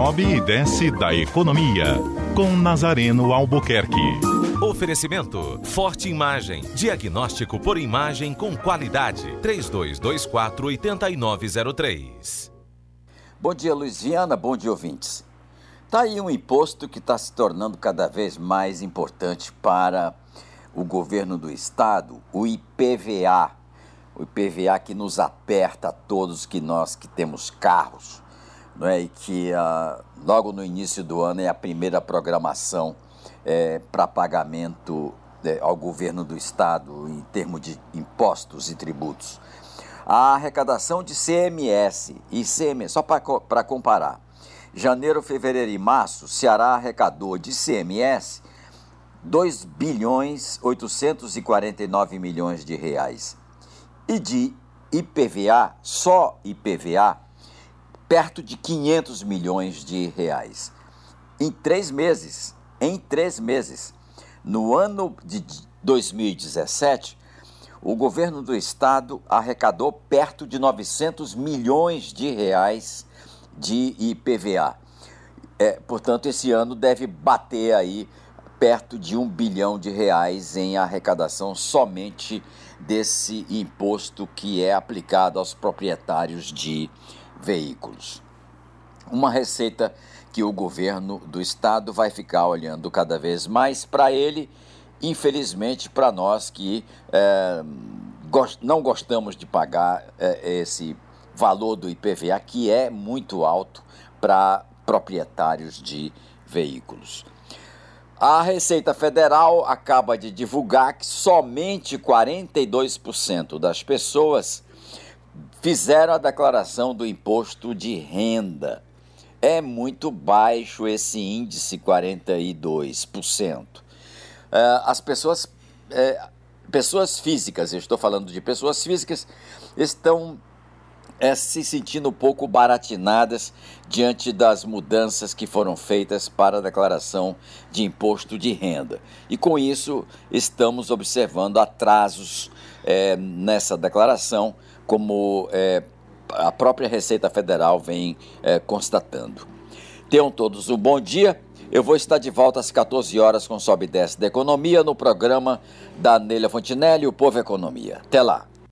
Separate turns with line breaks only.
sobe e desce da economia. Com Nazareno Albuquerque.
Oferecimento: Forte Imagem. Diagnóstico por imagem com qualidade. 3224-8903.
Bom dia, Luiziana. Bom dia, ouvintes. Está aí um imposto que está se tornando cada vez mais importante para o governo do estado, o IPVA. O IPVA que nos aperta a todos que nós que temos carros, não é? e que ah, logo no início do ano é a primeira programação é, para pagamento é, ao governo do estado em termos de impostos e tributos. A arrecadação de CMS e CMS, só para comparar, janeiro, fevereiro e março, Ceará arrecadou de CMS 2 bilhões 849 milhões de reais. E de IPVA, só IPVA, perto de 500 milhões de reais. Em três meses, em três meses, no ano de 2017, o governo do estado arrecadou perto de 900 milhões de reais de IPVA. É, portanto, esse ano deve bater aí perto de um bilhão de reais em arrecadação somente desse imposto que é aplicado aos proprietários de veículos. Uma receita que o governo do estado vai ficar olhando cada vez mais para ele, infelizmente para nós que é, não gostamos de pagar é, esse valor do IPVA, que é muito alto para proprietários de veículos. A Receita Federal acaba de divulgar que somente 42% das pessoas fizeram a declaração do imposto de renda. É muito baixo esse índice, 42%. É, as pessoas, é, pessoas físicas, estou falando de pessoas físicas, estão é, se sentindo um pouco baratinadas diante das mudanças que foram feitas para a declaração de imposto de renda. E com isso, estamos observando atrasos é, nessa declaração, como é, a própria Receita Federal vem é, constatando. Tenham todos um bom dia. Eu vou estar de volta às 14 horas com Sobe e Desce da Economia no programa da Nelia Fontinelli, o Povo Economia. Até lá.